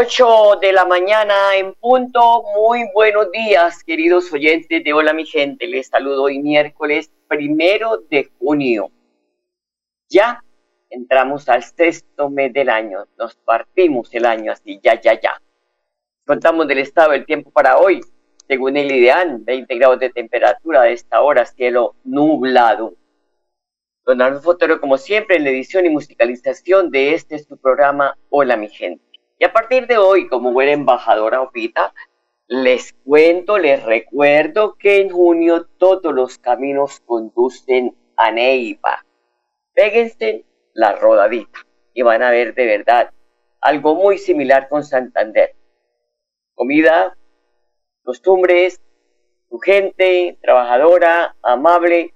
8 de la mañana en punto. Muy buenos días, queridos oyentes de Hola mi gente. Les saludo hoy miércoles primero de junio. Ya entramos al sexto mes del año. Nos partimos el año así, ya, ya, ya. Contamos del estado del tiempo para hoy. Según el ideal, 20 grados de temperatura a esta hora, cielo nublado. Don Arnulfo como siempre, en la edición y musicalización de este su programa Hola mi gente. Y a partir de hoy, como buena embajadora Opita, les cuento, les recuerdo que en junio todos los caminos conducen a Neiva. Péguense la rodadita y van a ver de verdad algo muy similar con Santander. Comida, costumbres, su gente trabajadora, amable.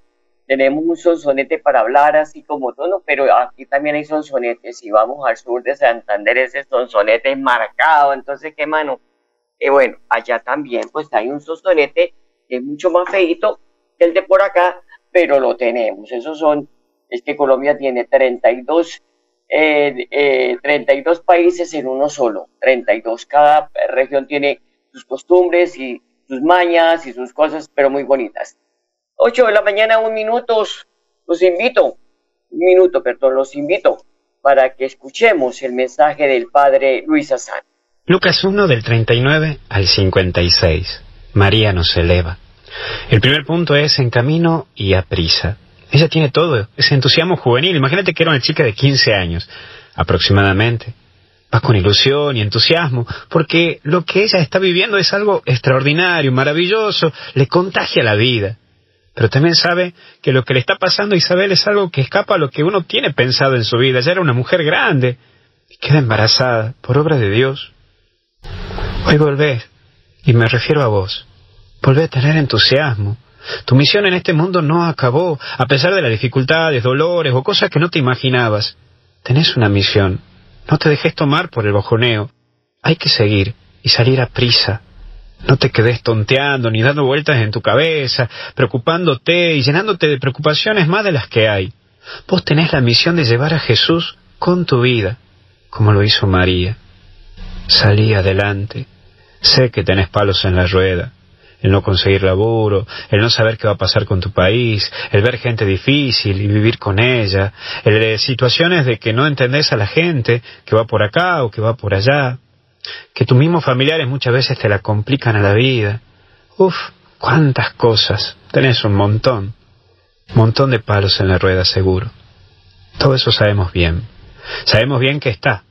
Tenemos un sonsonete para hablar así como todo, pero aquí también hay sonsonetes. Si vamos al sur de Santander, ese sonsonete es marcado. Entonces, ¿qué mano? Eh, bueno, allá también pues hay un sonsonete que es mucho más feito que el de por acá, pero lo tenemos. Esos son, es que Colombia tiene 32, eh, eh, 32 países en uno solo. 32, cada región tiene sus costumbres y sus mañas y sus cosas, pero muy bonitas. 8 de la mañana, un minuto, los invito, un minuto, perdón, los invito para que escuchemos el mensaje del Padre Luis Azán. Lucas 1 del 39 al 56. María nos eleva. El primer punto es en camino y a prisa. Ella tiene todo, ese entusiasmo juvenil. Imagínate que era una chica de 15 años, aproximadamente. Va con ilusión y entusiasmo, porque lo que ella está viviendo es algo extraordinario, maravilloso, le contagia la vida. Pero también sabe que lo que le está pasando a Isabel es algo que escapa a lo que uno tiene pensado en su vida. Ella era una mujer grande y queda embarazada por obra de Dios. Hoy volvés, y me refiero a vos. Volvé a tener entusiasmo. Tu misión en este mundo no acabó, a pesar de las dificultades, dolores o cosas que no te imaginabas. Tenés una misión. No te dejes tomar por el bojoneo. Hay que seguir y salir a prisa. No te quedes tonteando ni dando vueltas en tu cabeza, preocupándote y llenándote de preocupaciones más de las que hay. Vos tenés la misión de llevar a Jesús con tu vida, como lo hizo María. Salí adelante. Sé que tenés palos en la rueda. El no conseguir laburo, el no saber qué va a pasar con tu país, el ver gente difícil y vivir con ella, el de situaciones de que no entendés a la gente, que va por acá o que va por allá, que tus mismos familiares muchas veces te la complican a la vida. Uf, cuántas cosas. Tenés un montón. Montón de palos en la rueda seguro. Todo eso sabemos bien. Sabemos bien que está,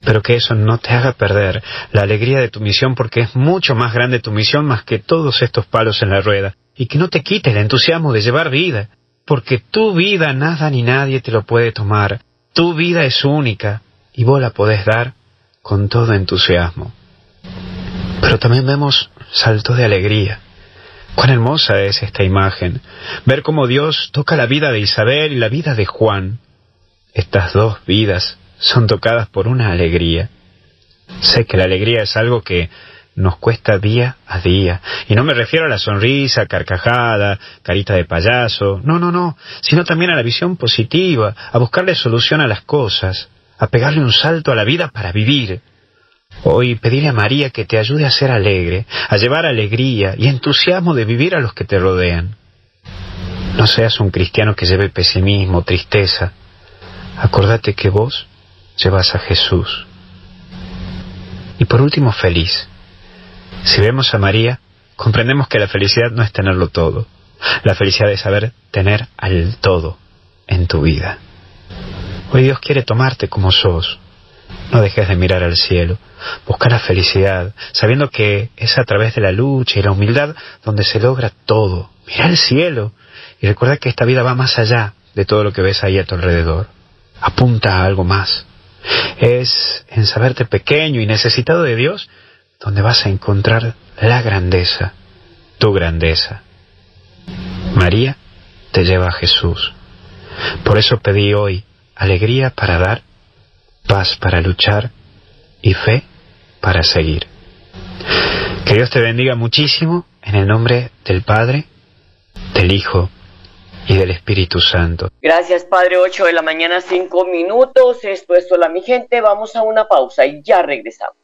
pero que eso no te haga perder la alegría de tu misión porque es mucho más grande tu misión más que todos estos palos en la rueda, y que no te quites el entusiasmo de llevar vida, porque tu vida nada ni nadie te lo puede tomar, tu vida es única, y vos la podés dar con todo entusiasmo. Pero también vemos saltos de alegría. Cuán hermosa es esta imagen, ver cómo Dios toca la vida de Isabel y la vida de Juan. Estas dos vidas son tocadas por una alegría. Sé que la alegría es algo que nos cuesta día a día. Y no me refiero a la sonrisa, carcajada, carita de payaso, no, no, no, sino también a la visión positiva, a buscarle solución a las cosas, a pegarle un salto a la vida para vivir. Hoy pedirle a María que te ayude a ser alegre, a llevar alegría y entusiasmo de vivir a los que te rodean. No seas un cristiano que lleve pesimismo, tristeza. Acordate que vos llevas a Jesús. Y por último, feliz. Si vemos a María, comprendemos que la felicidad no es tenerlo todo. La felicidad es saber tener al todo. en tu vida. Hoy Dios quiere tomarte como sos. No dejes de mirar al cielo. Busca la felicidad, sabiendo que es a través de la lucha y la humildad donde se logra todo. Mira al cielo y recuerda que esta vida va más allá de todo lo que ves ahí a tu alrededor. Apunta a algo más. Es en saberte pequeño y necesitado de Dios donde vas a encontrar la grandeza, tu grandeza. María te lleva a Jesús. Por eso pedí hoy alegría para dar, paz para luchar y fe para seguir. Que Dios te bendiga muchísimo en el nombre del Padre, del Hijo y del Espíritu Santo. Gracias, Padre. 8 de la mañana, 5 minutos. Esto es Hola, mi gente. Vamos a una pausa y ya regresamos.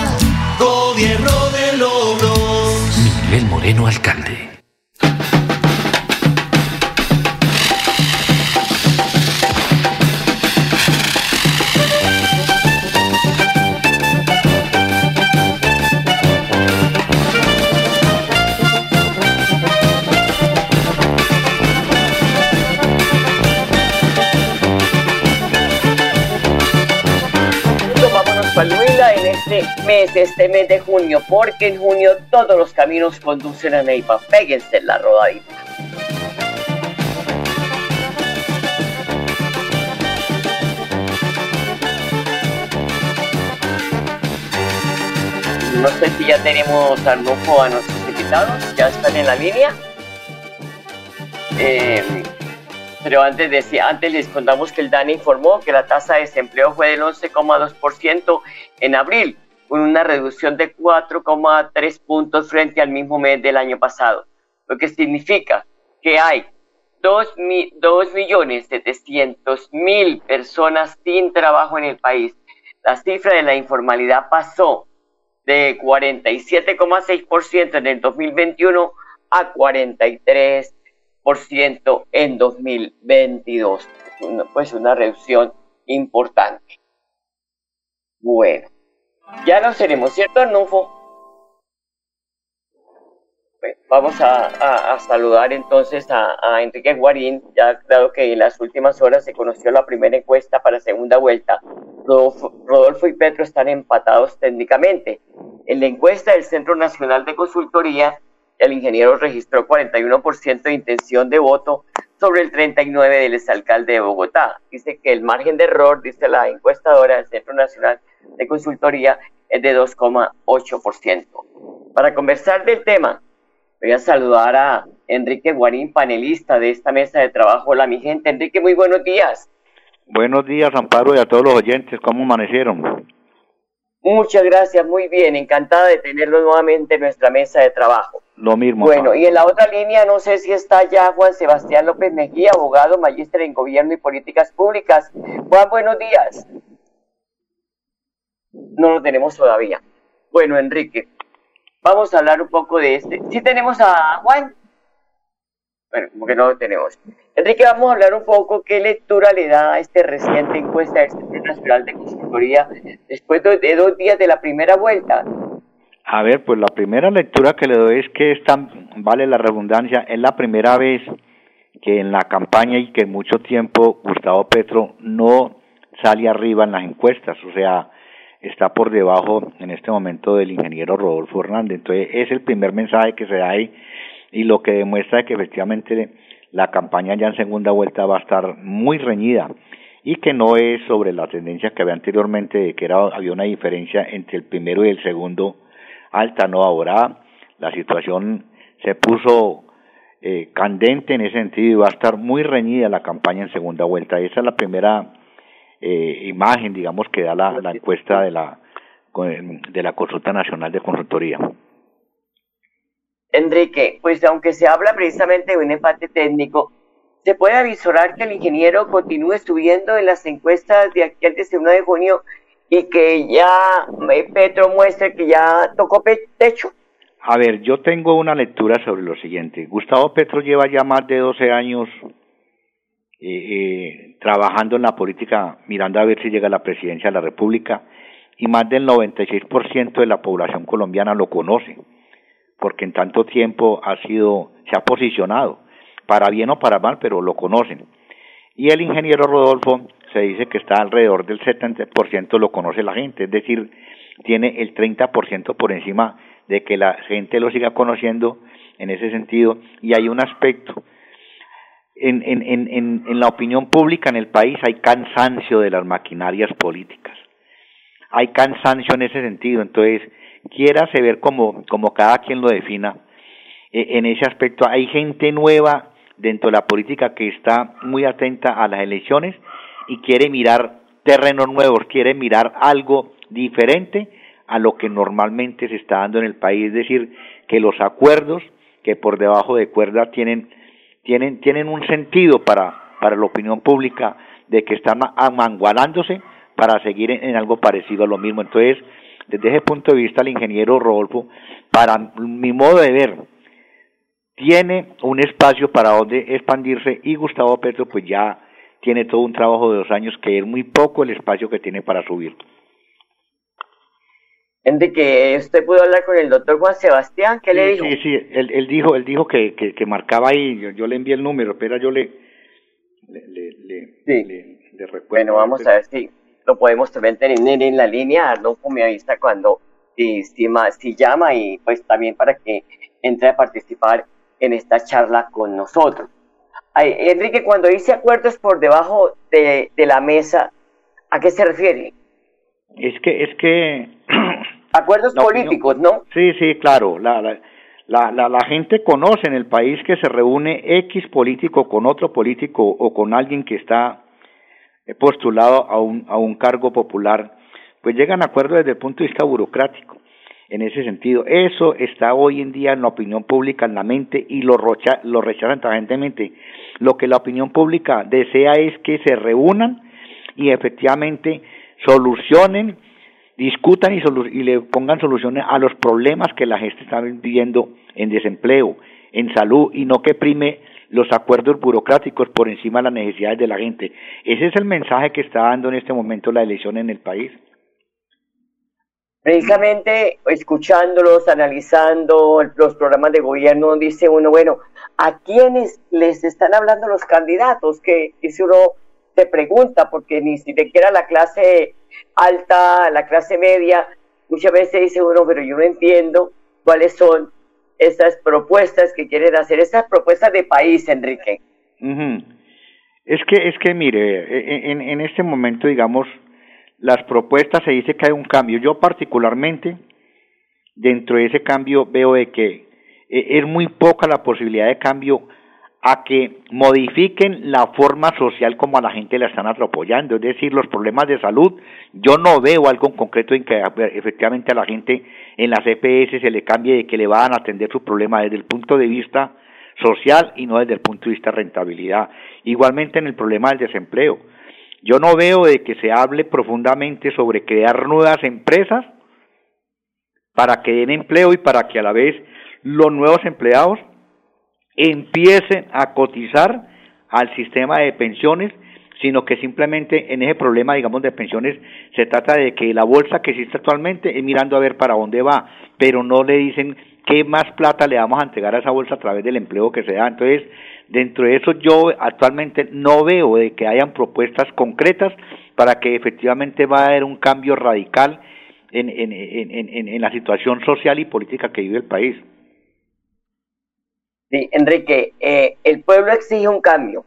Moreno, alcalde. Este mes, de junio, porque en junio todos los caminos conducen a Neiva. Péguense en la rodadita. No sé si ya tenemos al grupo a nuestros invitados, ya están en la línea. Eh, pero antes, decía, antes les contamos que el DANE informó que la tasa de desempleo fue del 11,2% en abril, una reducción de 4,3 puntos frente al mismo mes del año pasado, lo que significa que hay 2.700.000 personas sin trabajo en el país. La cifra de la informalidad pasó de 47,6% en el 2021 a 43% en 2022. Una- Pues una reducción importante. Bueno, ya lo seremos, ¿cierto? Bueno, vamos a, saludar entonces a, Enrique Guarín, ya dado que en las últimas horas se conoció la primera encuesta para segunda vuelta. Rodolfo, Rodolfo y Petro están empatados técnicamente. En la encuesta del Centro Nacional de Consultoría, el ingeniero registró 41% de intención de voto sobre el 39% del exalcalde de Bogotá. Dice que el margen de error, dice la encuestadora del Centro Nacional de Consultoría, es de 2,8%. Para conversar del tema, voy a saludar a Enrique Guarín, panelista de esta mesa de trabajo. Hola, mi gente. Enrique, muy buenos días. Buenos días, Amparo, y a todos los oyentes. ¿Cómo amanecieron? Muchas gracias, muy bien. Encantada de tenerlo nuevamente en nuestra mesa de trabajo. Lo mismo. Bueno, Amparo. y en la otra línea no sé si está ya Juan Sebastián López Mejía, abogado, magíster en Gobierno y Políticas Públicas. Juan, buenos días. No lo tenemos todavía. Bueno, Enrique, vamos a hablar un poco de este. ¿Sí tenemos a Juan? Bueno, como que no lo tenemos. Enrique, vamos a hablar un poco qué lectura le da a esta reciente encuesta del Centro Nacional de Consultoría después de, dos días de la primera vuelta. A ver, pues la primera lectura que le doy es que esta, vale la redundancia, es la primera vez que en la campaña y que en mucho tiempo Gustavo Petro no sale arriba en las encuestas, o sea, está por debajo en este momento del ingeniero Rodolfo Hernández. Entonces, es el primer mensaje que se da ahí y lo que demuestra que efectivamente la campaña ya en segunda vuelta va a estar muy reñida y que no es sobre la tendencia que había anteriormente de que era, había una diferencia entre el primero y el segundo alta, no, ahora la situación se puso eh, candente en ese sentido y va a estar muy reñida la campaña en segunda vuelta. Esa es la primera eh, imagen, digamos, que da la, la encuesta de la de la Consulta Nacional de Consultoría. Enrique, pues aunque se habla precisamente de un empate técnico, se puede avisorar que el ingeniero continúe subiendo en las encuestas de aquí al 19 de junio y que ya eh, Petro muestre que ya tocó techo? A ver, yo tengo una lectura sobre lo siguiente. Gustavo Petro lleva ya más de 12 años eh, eh, trabajando en la política, mirando a ver si llega a la presidencia de la República, y más del 96% de la población colombiana lo conoce, porque en tanto tiempo ha sido, se ha posicionado, para bien o para mal, pero lo conocen. Y el ingeniero Rodolfo se dice que está alrededor del 70% lo conoce la gente, es decir, tiene el 30% por encima de que la gente lo siga conociendo en ese sentido. Y hay un aspecto en, en, en, en la opinión pública en el país hay cansancio de las maquinarias políticas. Hay cansancio en ese sentido. Entonces, quiérase ver como, como cada quien lo defina. E, en ese aspecto, hay gente nueva dentro de la política que está muy atenta a las elecciones y quiere mirar terrenos nuevos, quiere mirar algo diferente a lo que normalmente se está dando en el país, es decir, que los acuerdos que por debajo de cuerda tienen tienen, tienen un sentido para, para la opinión pública de que están amangualándose para seguir en, algo parecido a lo mismo. Entonces, desde ese punto de vista, el ingeniero Rodolfo, para mi modo de ver, tiene un espacio para donde expandirse y Gustavo Petro pues ya tiene todo un trabajo de dos años que es muy poco el espacio que tiene para subir. Enrique, usted pudo hablar con el doctor Juan Sebastián, ¿qué le dijo? Sí, sí, él, él dijo, él dijo que, que, que marcaba ahí, yo, le envié el número, pero yo le, le, le, sí. le, recuerdo. Bueno, vamos a ver si lo podemos también tener en la línea, no me avisa cuando si, si, si llama y pues también para que entre a participar en esta charla con nosotros. Ay, Enrique, cuando dice acuerdos por debajo de, de la mesa, ¿a qué se refiere? Es que, es que Acuerdos políticos, ¿no? Sí, sí, claro. La, la, la, la, gente conoce en el país que se reúne X político con otro político o con alguien que está postulado a un, a un cargo popular, pues llegan a acuerdos desde el punto de vista burocrático. En ese sentido, eso está hoy en día en la opinión pública, en la mente, y lo, rocha, lo rechazan tajantemente. Lo que la opinión pública desea es que se reúnan y efectivamente solucionen discutan y, le pongan soluciones a los problemas que la gente está viviendo en desempleo, en salud y no que prime los acuerdos burocráticos por encima de las necesidades de la gente. Ese es el mensaje que está dando en este momento la elección en el país. Precisamente escuchándolos, analizando los programas de gobierno, dice uno, bueno, ¿a quiénes les están hablando los candidatos? Que si uno se pregunta, porque ni siquiera la clase alta, la clase media, muchas veces dice uno, pero yo no entiendo cuáles son esas propuestas que quieren hacer, esas propuestas de país, Enrique. Es que, es que mire, e, e, en, en este momento, digamos, las propuestas se dice que hay un cambio. Yo particularmente, dentro de ese cambio, veo de que e, es muy poca la posibilidad de cambio a que modifiquen la forma social como a la gente la están apoyando, es decir, los problemas de salud, yo no veo algo en concreto en que efectivamente a la gente en las EPS se le cambie de que le van a atender su problema desde el punto de vista social y no desde el punto de vista rentabilidad. Igualmente en el problema del desempleo. Yo no veo de que se hable profundamente sobre crear nuevas empresas para que den empleo y para que a la vez los nuevos empleados empiecen a cotizar al sistema de pensiones, sino que simplemente en ese problema, digamos, de pensiones, se trata de que la bolsa que existe actualmente es mirando a ver para dónde va, pero no le dicen qué más plata le vamos a entregar a esa bolsa a través del empleo que se da. Entonces, dentro de eso yo actualmente no veo de que hayan propuestas concretas para que efectivamente va a haber un cambio radical en, en, en, en la situación social y política que vive el país. Sí, Enrique, eh, el pueblo exige un cambio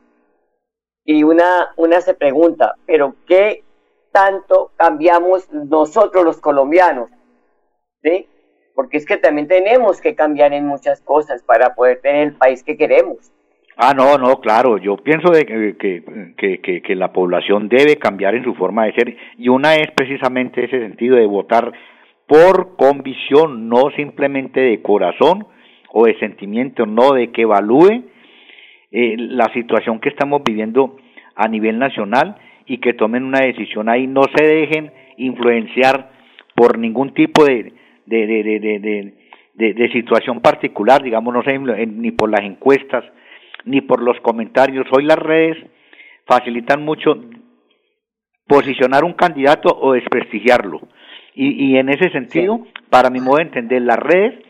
y una, una se pregunta, pero ¿qué tanto cambiamos nosotros los colombianos? ¿Sí? Porque es que también tenemos que cambiar en muchas cosas para poder tener el país que queremos. Ah, no, no, claro, yo pienso de que, que, que, que, la población debe cambiar en su forma de ser y una es precisamente ese sentido de votar por convicción, no simplemente de corazón, o de sentimiento, no de que evalúe eh, la situación que estamos viviendo a nivel nacional y que tomen una decisión ahí, no se dejen influenciar por ningún tipo de, de, de, de, de situación particular, digamos, no sé, ni por las encuestas, ni por los comentarios. Hoy las redes facilitan mucho posicionar un candidato o desprestigiarlo. Y, y en ese sentido, para mi modo de entender, las redes,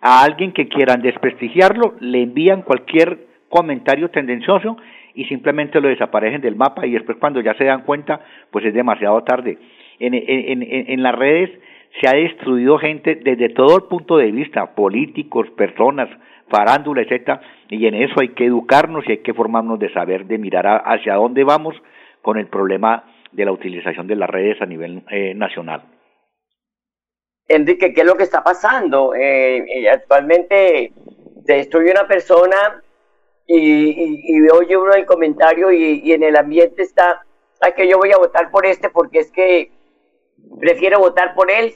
a alguien que quieran desprestigiarlo, le envían cualquier comentario tendencioso y simplemente lo desaparecen del mapa y después cuando ya se dan cuenta, pues es demasiado tarde. En, en, en, las redes se ha destruido gente desde todo el punto de vista, políticos, personas, farándula, etcétera, y en eso hay que educarnos y hay que formarnos de saber, de mirar hacia dónde vamos con el problema de la utilización de las redes a nivel eh, nacional. Enrique, ¿qué es lo que está pasando? Eh, eh actualmente destruye una persona y, y, y oye uno el comentario y, en el ambiente está, ay, que yo voy a votar por este porque es que prefiero votar por él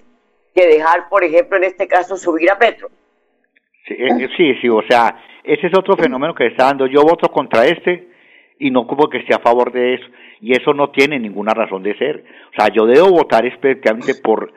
que dejar, por ejemplo, en este caso, subir a Petro. Sí, eh, sí, sí, o sea, ese es otro fenómeno que está dando. Yo voto contra este y no como que esté a favor de eso. Y eso no tiene ninguna razón de ser. O sea, yo debo votar especialmente por,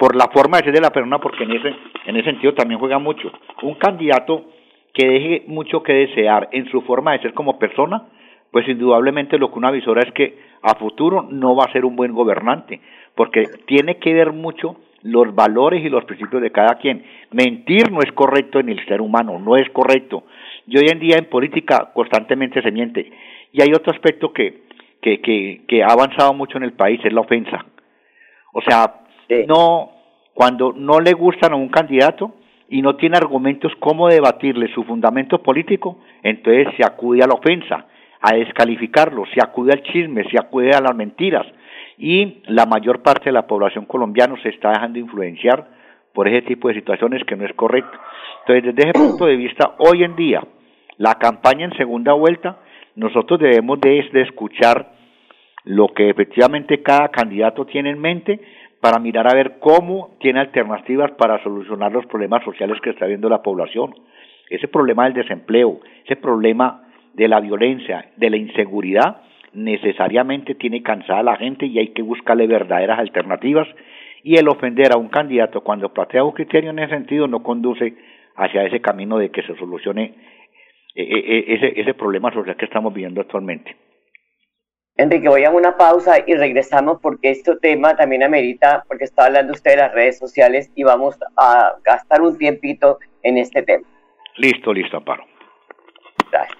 por la forma de ser de la persona, porque en ese, en ese sentido también juega mucho. Un candidato que deje mucho que desear en su forma de ser como persona, pues indudablemente lo que una visora es que a futuro no va a ser un buen gobernante, porque tiene que ver mucho los valores y los principios de cada quien. Mentir no es correcto en el ser humano, no es correcto. Y hoy en día en política constantemente se miente. Y hay otro aspecto que, que, que, que ha avanzado mucho en el país, es la ofensa. O sea, no, cuando no le gustan a un candidato y no tiene argumentos cómo debatirle su fundamento político, entonces se acude a la ofensa, a descalificarlo, se acude al chisme, se acude a las mentiras y la mayor parte de la población colombiana se está dejando influenciar por ese tipo de situaciones que no es correcto. Entonces, desde ese punto de vista, hoy en día, la campaña en segunda vuelta, nosotros debemos de, escuchar lo que efectivamente cada candidato tiene en mente para mirar a ver cómo tiene alternativas para solucionar los problemas sociales que está viendo la población. Ese problema del desempleo, ese problema de la violencia, de la inseguridad, necesariamente tiene cansada a la gente y hay que buscarle verdaderas alternativas y el ofender a un candidato cuando plantea un criterio en ese sentido no conduce hacia ese camino de que se solucione eh, eh, eh, ese, ese problema social que estamos viviendo actualmente. Enrique, voy a una pausa y regresamos porque este tema también amerita, porque está hablando usted de las redes sociales y vamos a gastar un tiempito en este tema. Listo, listo, Amparo. Gracias.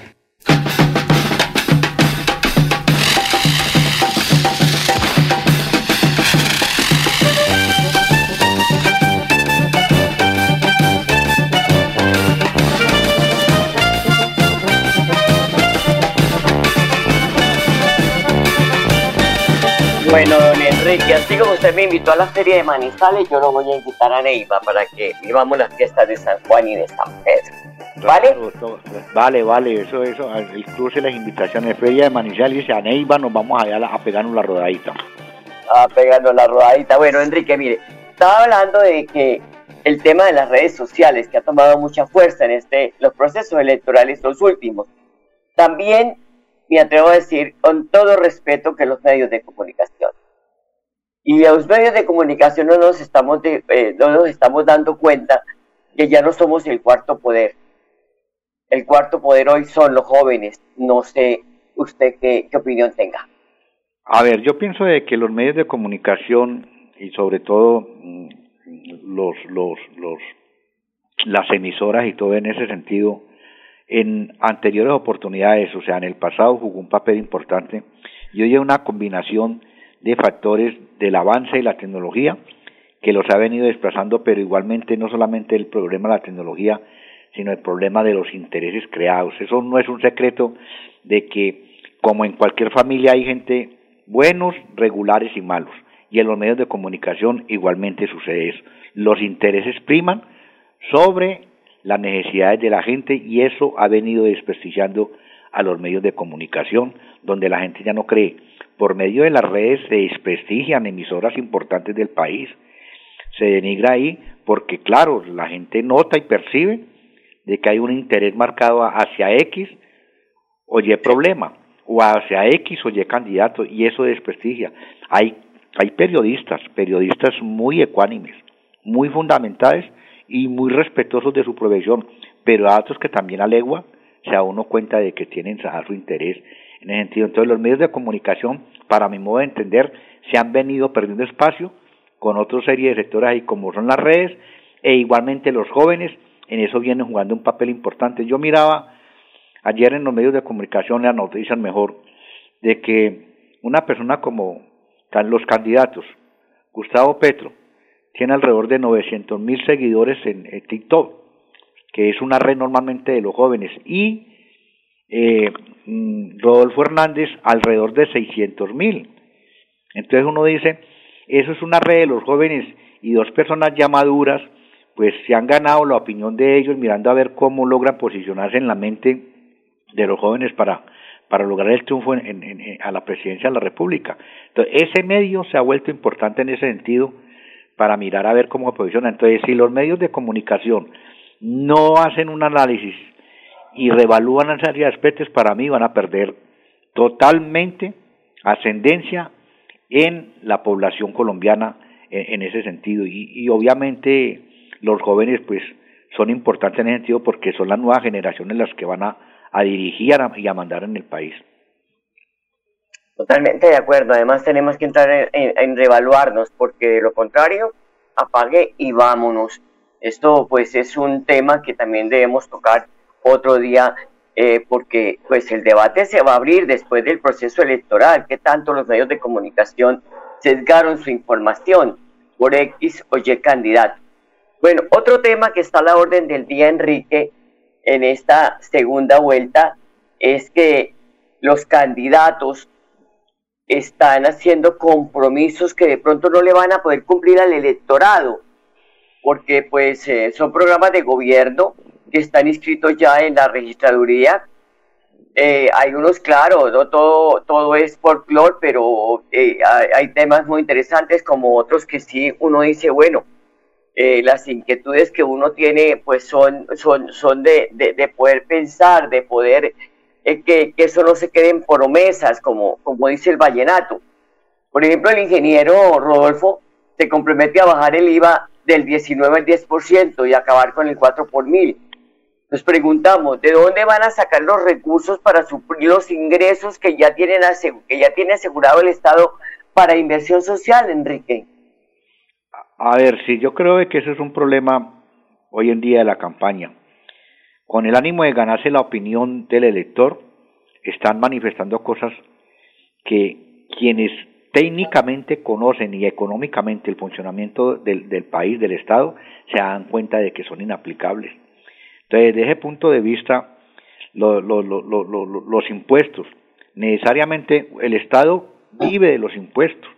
Bueno, don Enrique, así como usted me invitó a la feria de Manizales, yo lo voy a invitar a Neiva para que vivamos las fiestas de San Juan y de San Pedro. ¿Vale? Vale, vale, eso, eso, cruce las invitaciones, feria de Manizales y a Neiva nos vamos allá a pegarnos la rodadita. A pegarnos la rodadita. Bueno, Enrique, mire, estaba hablando de que el tema de las redes sociales, que ha tomado mucha fuerza en este, los procesos electorales, los últimos. También me atrevo a decir con todo respeto que los medios de comunicación. Y los medios de comunicación no nos estamos, de, eh, no nos estamos dando cuenta que ya no somos el cuarto poder. El cuarto poder hoy son los jóvenes. No sé usted qué, qué opinión tenga. A ver, yo pienso de que los medios de comunicación y sobre todo mm, los, los, los, las emisoras y todo en ese sentido, en anteriores oportunidades, o sea, en el pasado jugó un papel importante y hoy hay una combinación de factores del avance de la tecnología que los ha venido desplazando, pero igualmente no solamente el problema de la tecnología, sino el problema de los intereses creados. Eso no es un secreto de que, como en cualquier familia, hay gente buenos, regulares y malos. Y en los medios de comunicación igualmente sucede eso. Los intereses priman sobre las necesidades de la gente y eso ha venido desprestigiando a los medios de comunicación, donde la gente ya no cree. Por medio de las redes se desprestigian emisoras importantes del país. Se denigra ahí porque, claro, la gente nota y percibe de que hay un interés marcado hacia X o Y problema, o hacia X o Y candidato, y eso desprestigia. Hay, hay periodistas, periodistas muy ecuánimes, muy fundamentados y muy respetuosos de su profesión, pero hay otros que también alegua se da uno cuenta de que tienen su interés en ese sentido. Entonces los medios de comunicación, para mi modo de entender, se han venido perdiendo espacio con otra serie de sectores ahí como son las redes e igualmente los jóvenes en eso vienen jugando un papel importante. Yo miraba ayer en los medios de comunicación las noticias mejor de que una persona como los candidatos, Gustavo Petro, tiene alrededor de 900 mil seguidores en, TikTok, que es una red normalmente de los jóvenes, y eh, mm, Rodolfo Hernández alrededor de 600 mil. Entonces uno dice, eso es una red de los jóvenes y dos personas ya maduras, pues se han ganado la opinión de ellos mirando a ver cómo logran posicionarse en la mente de los jóvenes para, para lograr el triunfo en, a la presidencia de la República. Entonces, ese medio se ha vuelto importante en ese sentido para mirar a ver cómo se posiciona. Entonces, si los medios de comunicación no hacen un análisis y revalúan esa serie de aspectos, para mí van a perder totalmente ascendencia en la población colombiana en, ese sentido. Y, obviamente los jóvenes pues son importantes en ese sentido porque son las nuevas generaciones las que van a, a dirigir y a mandar en el país. Totalmente de acuerdo. Además tenemos que entrar en, en, revaluarnos porque de lo contrario, apague y vámonos. Esto pues es un tema que también debemos tocar otro día eh, porque pues el debate se va a abrir después del proceso electoral, que tanto los medios de comunicación sesgaron su información por X o Y candidato. Bueno, otro tema que está a la orden del día, Enrique, en esta segunda vuelta, es que los candidatos están haciendo compromisos que de pronto no le van a poder cumplir al electorado, porque pues eh, son programas de gobierno que están inscritos ya en la registraduría. Eh, hay unos, claro, no todo, todo es folclore, pero eh, hay, temas muy interesantes como otros que sí uno dice, bueno, las inquietudes que uno tiene pues son, son, son de, de poder pensar, de poder que, que, eso no se quede en promesas, como, como dice el vallenato. Por ejemplo, el ingeniero Rodolfo se compromete a bajar el IVA del 19 al 10% y acabar con el 4 por mil. Nos preguntamos, ¿de dónde van a sacar los recursos para suplir los ingresos que ya, tienen que ya tiene asegurado el Estado para inversión social, Enrique? A ver, sí, yo creo que eso es un problema hoy en día de la campaña con el ánimo de ganarse la opinión del elector, están manifestando cosas que quienes técnicamente conocen y económicamente el funcionamiento del, del país, del Estado, se dan cuenta de que son inaplicables. Entonces, desde ese punto de vista, los impuestos, necesariamente el Estado vive de los impuestos.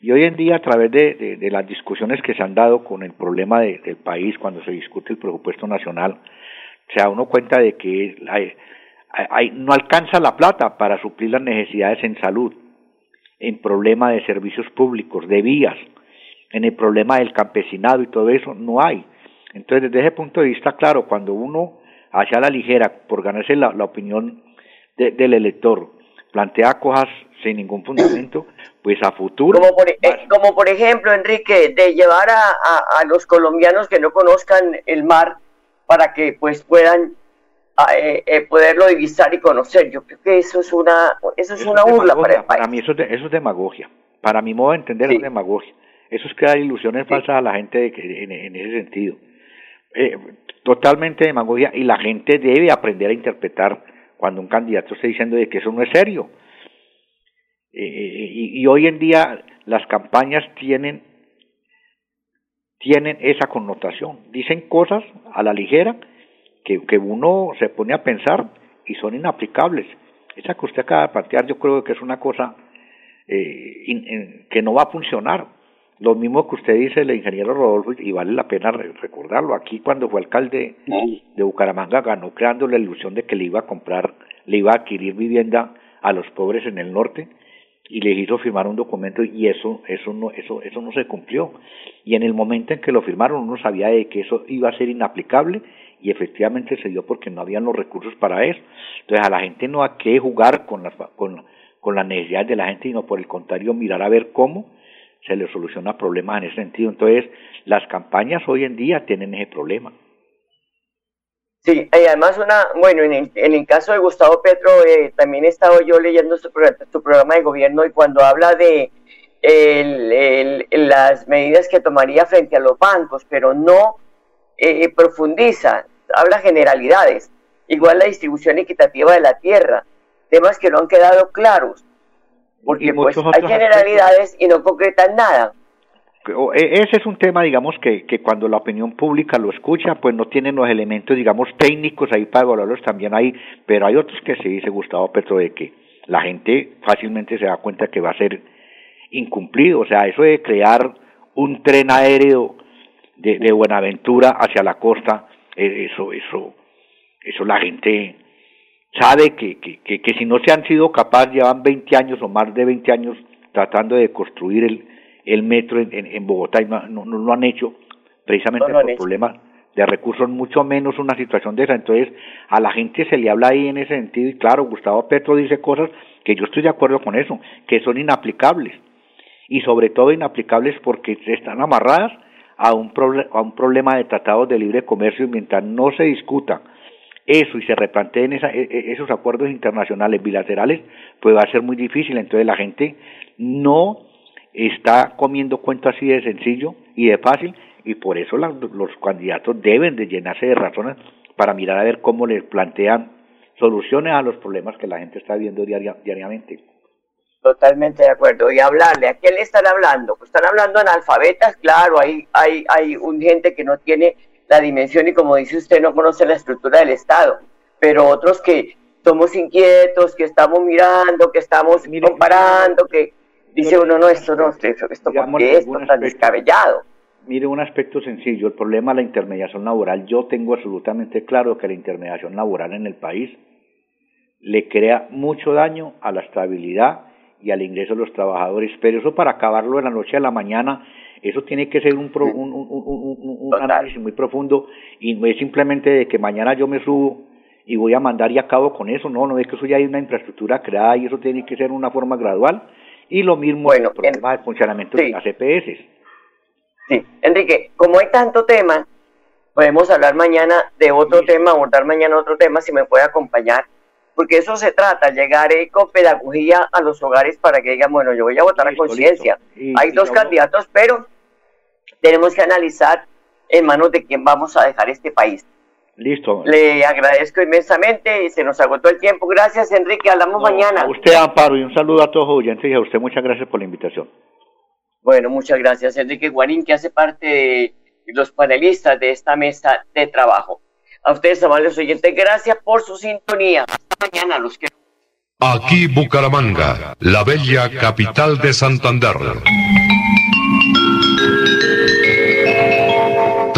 Y hoy en día, a través de, de, las discusiones que se han dado con el problema del país, cuando se discute el presupuesto nacional, se da uno cuenta de que hay, no alcanza la plata para suplir las necesidades en salud, en problema de servicios públicos, de vías, en el problema del campesinado y todo eso, no hay. Entonces, desde ese punto de vista, claro, cuando uno hacia la ligera, por ganarse la, opinión del elector, plantea cosas sin ningún fundamento, pues a futuro... Como por, eh, como por ejemplo, Enrique, de llevar a, a los colombianos que no conozcan el mar para que pues puedan ah, eh, eh, poderlo divisar y conocer. Yo creo que eso es una, eso es una burla para el país. Para mí eso es, eso es demagogia. Para mi modo de entender es demagogia. Eso es crear ilusiones falsas a la gente de, en, en, ese sentido. Eh, totalmente demagogia y la gente debe aprender a interpretar cuando un candidato está diciendo de que eso no es serio. y, y hoy en día las campañas tienen tienen esa connotación. Dicen cosas a la ligera que, que uno se pone a pensar y son inaplicables. Esa que usted acaba de plantear yo creo que es una cosa eh, que no va a funcionar. Lo mismo que usted dice, el ingeniero Rodolfo, y vale la pena recordarlo, aquí cuando fue alcalde de Bucaramanga ganó creando la ilusión de que le iba a comprar, le iba a adquirir vivienda a los pobres en el norte y le hizo firmar un documento y eso eso no eso eso no se cumplió. Y en el momento en que lo firmaron uno sabía de que eso iba a ser inaplicable y efectivamente se dio porque no habían los recursos para eso. Entonces a la gente no hay que jugar con las con, con las necesidades de la gente sino por el contrario mirar a ver cómo se le soluciona problemas en ese sentido. Entonces las campañas hoy en día tienen ese problema Sí, y además una, bueno, en el, en el caso de Gustavo Petro, eh, también he estado yo leyendo su, su, programa de gobierno y cuando habla de el, el, las medidas que tomaría frente a los bancos, pero no eh, profundiza, habla generalidades, igual la distribución equitativa de la tierra, temas que no han quedado claros, porque pues hay generalidades y no concretan nada. E, ese es un tema, digamos, que, que cuando la opinión pública lo escucha, pues no tienen los elementos, digamos, técnicos ahí para evaluarlos también ahí, pero hay otros que sí, dice Gustavo Petro, de que la gente fácilmente se da cuenta que va a ser incumplido, o sea, eso de crear un tren aéreo de, de Buenaventura hacia la costa, e, eso, eso, eso la gente sabe que, que, que, que si no se han sido capaces, llevan 20 años o más de 20 años tratando de construir el, el metro en, en Bogotá y no, no, lo han hecho precisamente por problemas de recursos, mucho menos una situación de esa. Entonces, a la gente se le habla ahí en ese sentido y claro, Gustavo Petro dice cosas que yo estoy de acuerdo con eso, que son inaplicables y sobre todo inaplicables porque están amarradas a un, a un problema de tratados de libre comercio y mientras no se discuta eso y se replanteen esa, e, e, esos acuerdos internacionales bilaterales, pues va a ser muy difícil. Entonces la gente no está comiendo cuento así de sencillo y de fácil y por eso los candidatos deben de llenarse de razones para mirar a ver cómo les plantean soluciones a los problemas que la gente está viendo diariamente. Totalmente de acuerdo. Y hablarle, ¿a quién le están hablando? Pues están hablando analfabetas, claro, hay, hay, hay un gente que no tiene la dimensión y como dice usted, no conoce la estructura del Estado, pero otros que somos inquietos, que estamos mirando, que estamos comparando, que Dice uno, no, esto no, esto, esto ¿por qué esto tan descabellado? Mire, un aspecto sencillo, el problema de la intermediación laboral, yo tengo absolutamente claro que la intermediación laboral en el país le crea mucho daño a la estabilidad y al ingreso de los trabajadores, pero eso para acabarlo de la noche a la mañana, eso tiene que ser un, un, un, un análisis muy profundo y no es simplemente de que mañana yo me subo y voy a mandar y acabo con eso, no, no es que eso ya hay una infraestructura creada y eso tiene que ser una forma gradual y lo mismo bueno, el problema de funcionamiento de las EPS. Sí, Enrique, como hay tanto tema, podemos hablar mañana de otro tema, abordar mañana otro tema, si me puede acompañar, porque eso se trata, llegar eh, con pedagogía a los hogares para que digan, bueno, yo voy a votar a conciencia. Hay dos candidatos, pero tenemos que analizar en manos de quién vamos a dejar este país. Listo. Le agradezco inmensamente y se nos agotó el tiempo. Gracias, Enrique. Hablamos mañana. A usted, Amparo, y un saludo a todos los oyentes y a usted muchas gracias por la invitación. Bueno, muchas gracias, Enrique Guarín, que hace parte de los panelistas de esta mesa de trabajo. A ustedes, amables oyentes, gracias por su sintonía. Hasta mañana, los que. Aquí Bucaramanga, la bella capital de Santander.